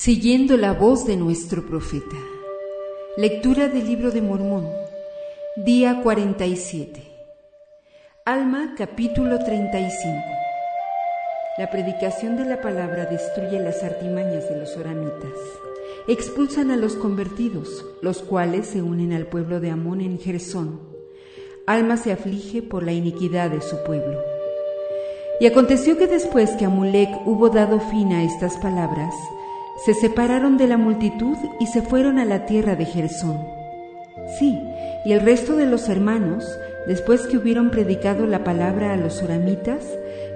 Siguiendo la voz de nuestro profeta. Lectura del libro de Mormón. Día 47. Alma capítulo 35. La predicación de la palabra destruye las artimañas de los oramitas. Expulsan a los convertidos, los cuales se unen al pueblo de Amón en Gersón. Alma se aflige por la iniquidad de su pueblo. Y aconteció que después que Amulek hubo dado fin a estas palabras, se separaron de la multitud y se fueron a la tierra de Gersón. Sí, y el resto de los hermanos, después que hubieron predicado la palabra a los oramitas,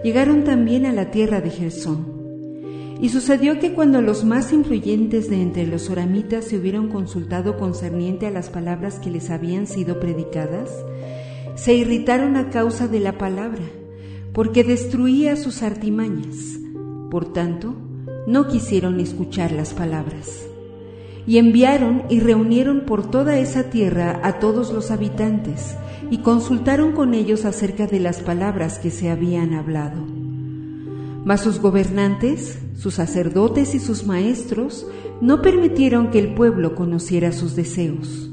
llegaron también a la tierra de Gersón. Y sucedió que cuando los más influyentes de entre los oramitas se hubieron consultado concerniente a las palabras que les habían sido predicadas, se irritaron a causa de la palabra, porque destruía sus artimañas. Por tanto, no quisieron escuchar las palabras. Y enviaron y reunieron por toda esa tierra a todos los habitantes, y consultaron con ellos acerca de las palabras que se habían hablado. Mas sus gobernantes, sus sacerdotes y sus maestros no permitieron que el pueblo conociera sus deseos.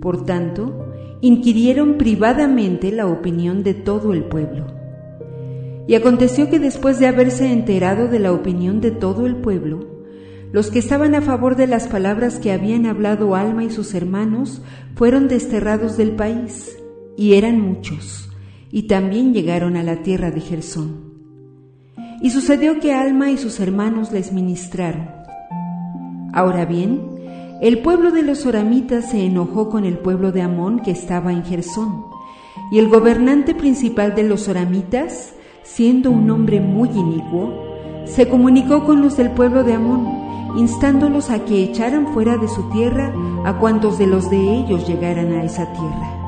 Por tanto, inquirieron privadamente la opinión de todo el pueblo y aconteció que después de haberse enterado de la opinión de todo el pueblo, los que estaban a favor de las palabras que habían hablado Alma y sus hermanos fueron desterrados del país, y eran muchos, y también llegaron a la tierra de Gersón. Y sucedió que Alma y sus hermanos les ministraron. Ahora bien, el pueblo de los oramitas se enojó con el pueblo de Amón que estaba en Gersón, y el gobernante principal de los oramitas siendo un hombre muy inicuo, se comunicó con los del pueblo de Amón, instándolos a que echaran fuera de su tierra a cuantos de los de ellos llegaran a esa tierra.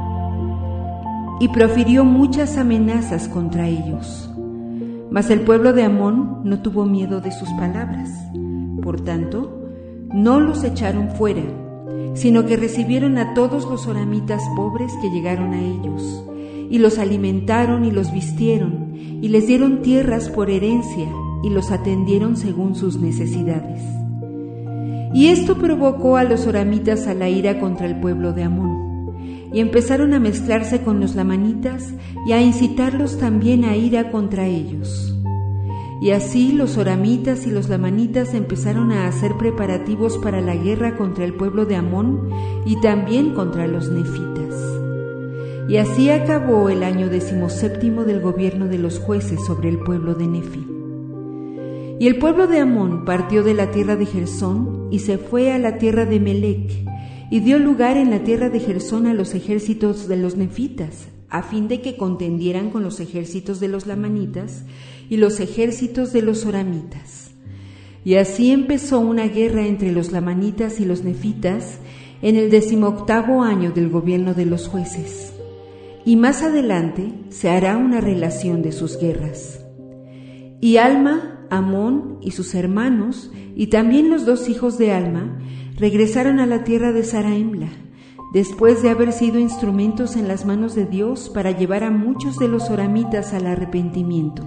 Y profirió muchas amenazas contra ellos. Mas el pueblo de Amón no tuvo miedo de sus palabras. Por tanto, no los echaron fuera, sino que recibieron a todos los oramitas pobres que llegaron a ellos y los alimentaron y los vistieron, y les dieron tierras por herencia, y los atendieron según sus necesidades. Y esto provocó a los oramitas a la ira contra el pueblo de Amón, y empezaron a mezclarse con los lamanitas y a incitarlos también a ira contra ellos. Y así los oramitas y los lamanitas empezaron a hacer preparativos para la guerra contra el pueblo de Amón y también contra los nefitas. Y así acabó el año decimoséptimo del gobierno de los jueces sobre el pueblo de Nefi. Y el pueblo de Amón partió de la tierra de Gersón y se fue a la tierra de Melec, y dio lugar en la tierra de Gersón a los ejércitos de los nefitas, a fin de que contendieran con los ejércitos de los lamanitas y los ejércitos de los oramitas. Y así empezó una guerra entre los lamanitas y los nefitas en el decimoctavo año del gobierno de los jueces y más adelante se hará una relación de sus guerras. Y Alma, Amón y sus hermanos, y también los dos hijos de Alma, regresaron a la tierra de Saraemla, después de haber sido instrumentos en las manos de Dios para llevar a muchos de los oramitas al arrepentimiento.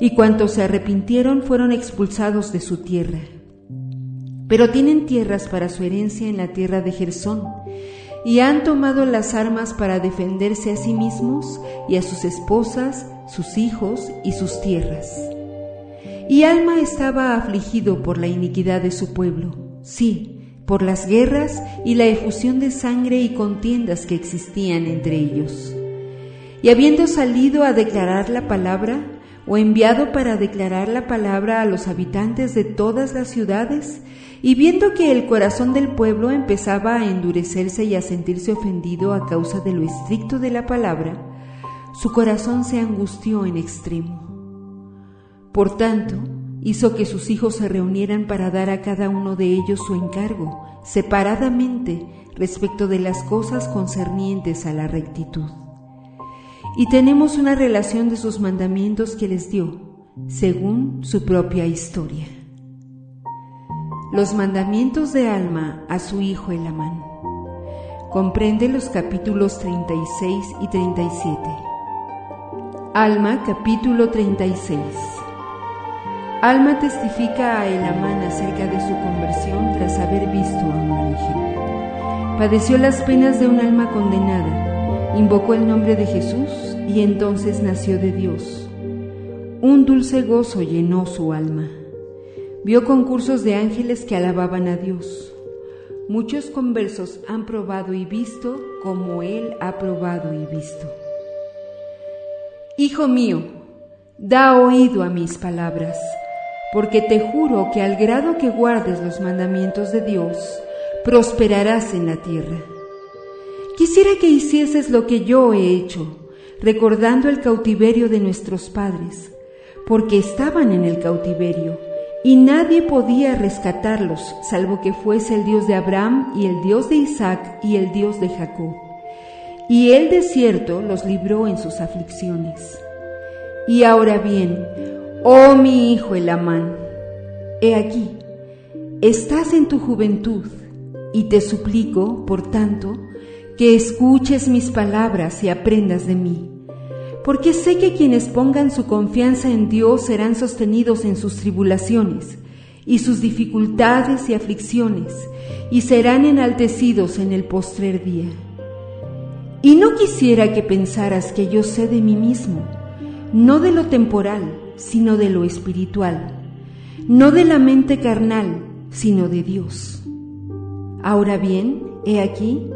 Y cuantos se arrepintieron fueron expulsados de su tierra. Pero tienen tierras para su herencia en la tierra de Gersón, y han tomado las armas para defenderse a sí mismos y a sus esposas, sus hijos y sus tierras. Y Alma estaba afligido por la iniquidad de su pueblo, sí, por las guerras y la efusión de sangre y contiendas que existían entre ellos. Y habiendo salido a declarar la palabra, o enviado para declarar la palabra a los habitantes de todas las ciudades, y viendo que el corazón del pueblo empezaba a endurecerse y a sentirse ofendido a causa de lo estricto de la palabra, su corazón se angustió en extremo. Por tanto, hizo que sus hijos se reunieran para dar a cada uno de ellos su encargo, separadamente, respecto de las cosas concernientes a la rectitud. Y tenemos una relación de sus mandamientos que les dio, según su propia historia. Los mandamientos de Alma a su hijo Elamán. Comprende los capítulos 36 y 37. Alma capítulo 36. Alma testifica a Elamán acerca de su conversión tras haber visto a un ángel. Padeció las penas de un alma condenada, invocó el nombre de Jesús y entonces nació de Dios. Un dulce gozo llenó su alma. Vio concursos de ángeles que alababan a Dios. Muchos conversos han probado y visto como Él ha probado y visto. Hijo mío, da oído a mis palabras porque te juro que al grado que guardes los mandamientos de Dios, prosperarás en la tierra. Quisiera que hicieses lo que yo he hecho, recordando el cautiverio de nuestros padres, porque estaban en el cautiverio, y nadie podía rescatarlos, salvo que fuese el Dios de Abraham y el Dios de Isaac y el Dios de Jacob. Y el desierto los libró en sus aflicciones. Y ahora bien, Oh mi hijo el Amán, he aquí, estás en tu juventud y te suplico, por tanto, que escuches mis palabras y aprendas de mí, porque sé que quienes pongan su confianza en Dios serán sostenidos en sus tribulaciones y sus dificultades y aflicciones, y serán enaltecidos en el postrer día. Y no quisiera que pensaras que yo sé de mí mismo, no de lo temporal, sino de lo espiritual, no de la mente carnal, sino de Dios. Ahora bien, he aquí,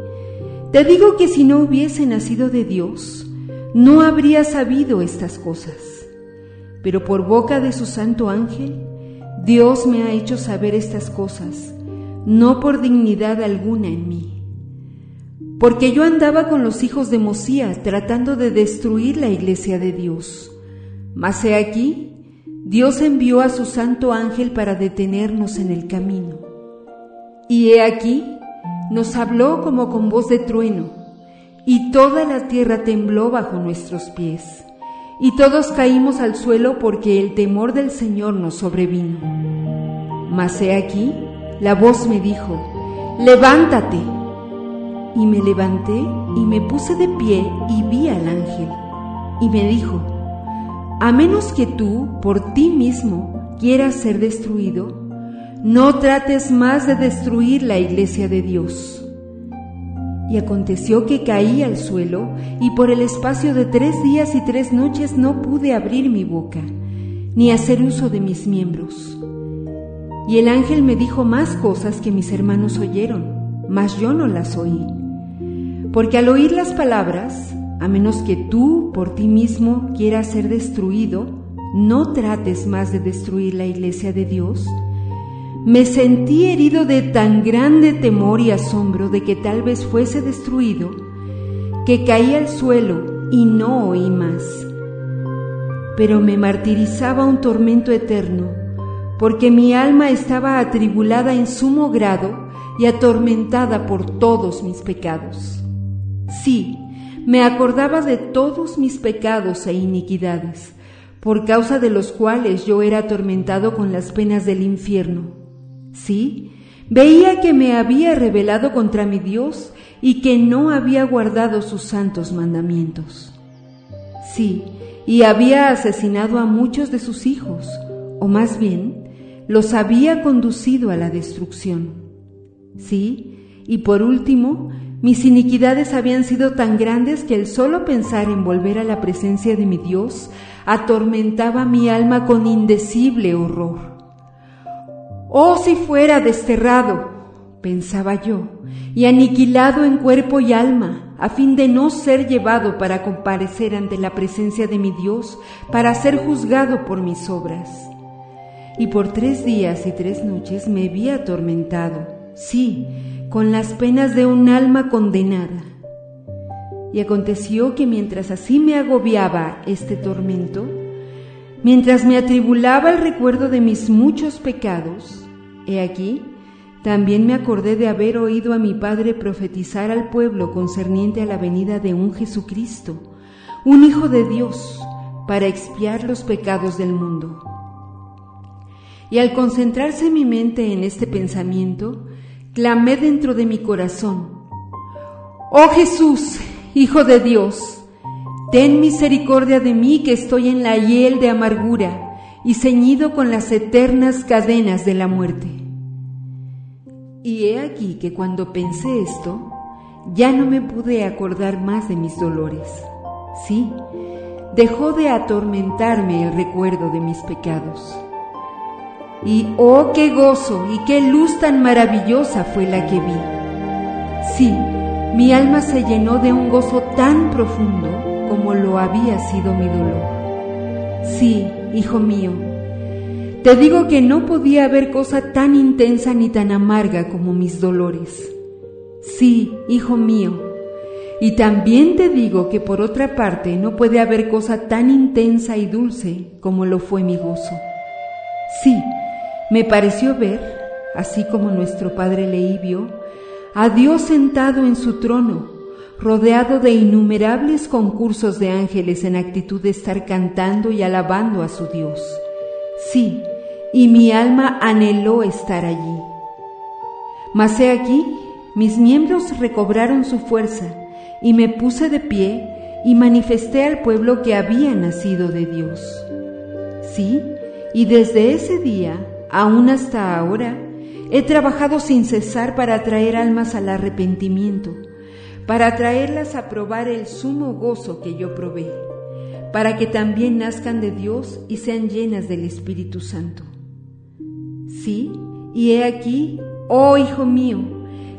te digo que si no hubiese nacido de Dios, no habría sabido estas cosas. Pero por boca de su santo ángel, Dios me ha hecho saber estas cosas, no por dignidad alguna en mí. Porque yo andaba con los hijos de Mosía tratando de destruir la iglesia de Dios. Mas he aquí, Dios envió a su santo ángel para detenernos en el camino. Y he aquí, nos habló como con voz de trueno, y toda la tierra tembló bajo nuestros pies, y todos caímos al suelo porque el temor del Señor nos sobrevino. Mas he aquí, la voz me dijo, levántate. Y me levanté y me puse de pie y vi al ángel, y me dijo, a menos que tú, por ti mismo, quieras ser destruido, no trates más de destruir la iglesia de Dios. Y aconteció que caí al suelo, y por el espacio de tres días y tres noches no pude abrir mi boca, ni hacer uso de mis miembros. Y el ángel me dijo más cosas que mis hermanos oyeron, mas yo no las oí. Porque al oír las palabras, a menos que tú por ti mismo quieras ser destruido, no trates más de destruir la iglesia de Dios. Me sentí herido de tan grande temor y asombro de que tal vez fuese destruido, que caí al suelo y no oí más. Pero me martirizaba un tormento eterno, porque mi alma estaba atribulada en sumo grado y atormentada por todos mis pecados. Sí, me acordaba de todos mis pecados e iniquidades, por causa de los cuales yo era atormentado con las penas del infierno. Sí, veía que me había rebelado contra mi Dios y que no había guardado sus santos mandamientos. Sí, y había asesinado a muchos de sus hijos, o más bien, los había conducido a la destrucción. Sí, y por último, mis iniquidades habían sido tan grandes que el solo pensar en volver a la presencia de mi Dios atormentaba mi alma con indecible horror. Oh, si fuera desterrado, pensaba yo, y aniquilado en cuerpo y alma, a fin de no ser llevado para comparecer ante la presencia de mi Dios, para ser juzgado por mis obras. Y por tres días y tres noches me vi atormentado, sí, con las penas de un alma condenada. Y aconteció que mientras así me agobiaba este tormento, mientras me atribulaba el recuerdo de mis muchos pecados, he aquí, también me acordé de haber oído a mi Padre profetizar al pueblo concerniente a la venida de un Jesucristo, un Hijo de Dios, para expiar los pecados del mundo. Y al concentrarse mi mente en este pensamiento, clamé dentro de mi corazón, Oh Jesús, Hijo de Dios, ten misericordia de mí que estoy en la hiel de amargura y ceñido con las eternas cadenas de la muerte. Y he aquí que cuando pensé esto, ya no me pude acordar más de mis dolores. Sí, dejó de atormentarme el recuerdo de mis pecados. Y oh, qué gozo y qué luz tan maravillosa fue la que vi. Sí, mi alma se llenó de un gozo tan profundo como lo había sido mi dolor. Sí, hijo mío, te digo que no podía haber cosa tan intensa ni tan amarga como mis dolores. Sí, hijo mío, y también te digo que por otra parte no puede haber cosa tan intensa y dulce como lo fue mi gozo. Sí, me pareció ver, así como nuestro padre leí vio, a Dios sentado en su trono, rodeado de innumerables concursos de ángeles en actitud de estar cantando y alabando a su Dios. Sí, y mi alma anheló estar allí. Mas he aquí, mis miembros recobraron su fuerza, y me puse de pie y manifesté al pueblo que había nacido de Dios. Sí, y desde ese día, aún hasta ahora, He trabajado sin cesar para atraer almas al arrepentimiento, para traerlas a probar el sumo gozo que yo probé, para que también nazcan de Dios y sean llenas del Espíritu Santo. Sí, y he aquí, oh Hijo mío,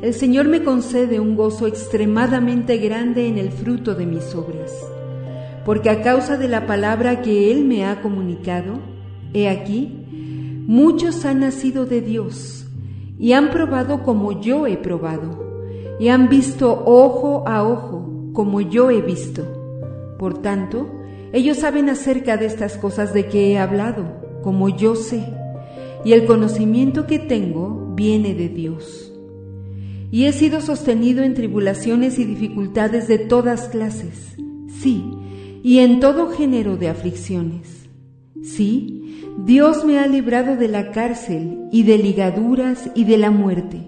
el Señor me concede un gozo extremadamente grande en el fruto de mis obras, porque a causa de la palabra que Él me ha comunicado, he aquí, muchos han nacido de Dios y han probado como yo he probado, y han visto ojo a ojo como yo he visto. Por tanto, ellos saben acerca de estas cosas de que he hablado, como yo sé, y el conocimiento que tengo viene de Dios. Y he sido sostenido en tribulaciones y dificultades de todas clases, sí, y en todo género de aflicciones. Sí, Dios me ha librado de la cárcel y de ligaduras y de la muerte.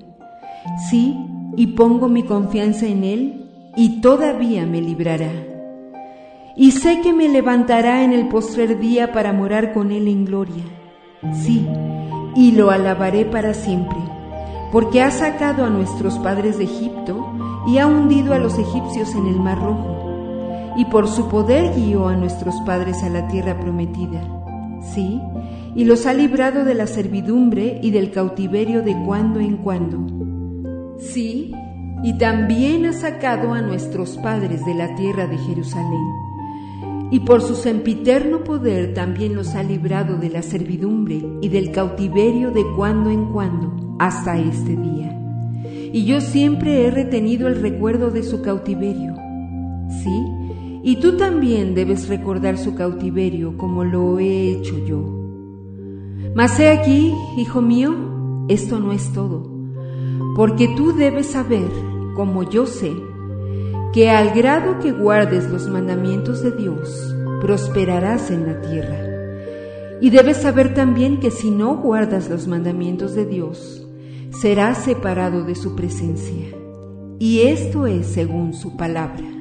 Sí, y pongo mi confianza en Él, y todavía me librará. Y sé que me levantará en el postrer día para morar con Él en gloria. Sí, y lo alabaré para siempre, porque ha sacado a nuestros padres de Egipto y ha hundido a los egipcios en el mar rojo, y por su poder guió a nuestros padres a la tierra prometida sí, y los ha librado de la servidumbre y del cautiverio de cuando en cuando. Sí, y también ha sacado a nuestros padres de la tierra de Jerusalén. Y por su sempiterno poder también los ha librado de la servidumbre y del cautiverio de cuando en cuando hasta este día. Y yo siempre he retenido el recuerdo de su cautiverio. Sí, y tú también debes recordar su cautiverio como lo he hecho yo. Mas he aquí, hijo mío, esto no es todo, porque tú debes saber, como yo sé, que al grado que guardes los mandamientos de Dios, prosperarás en la tierra. Y debes saber también que si no guardas los mandamientos de Dios, serás separado de su presencia. Y esto es según su palabra.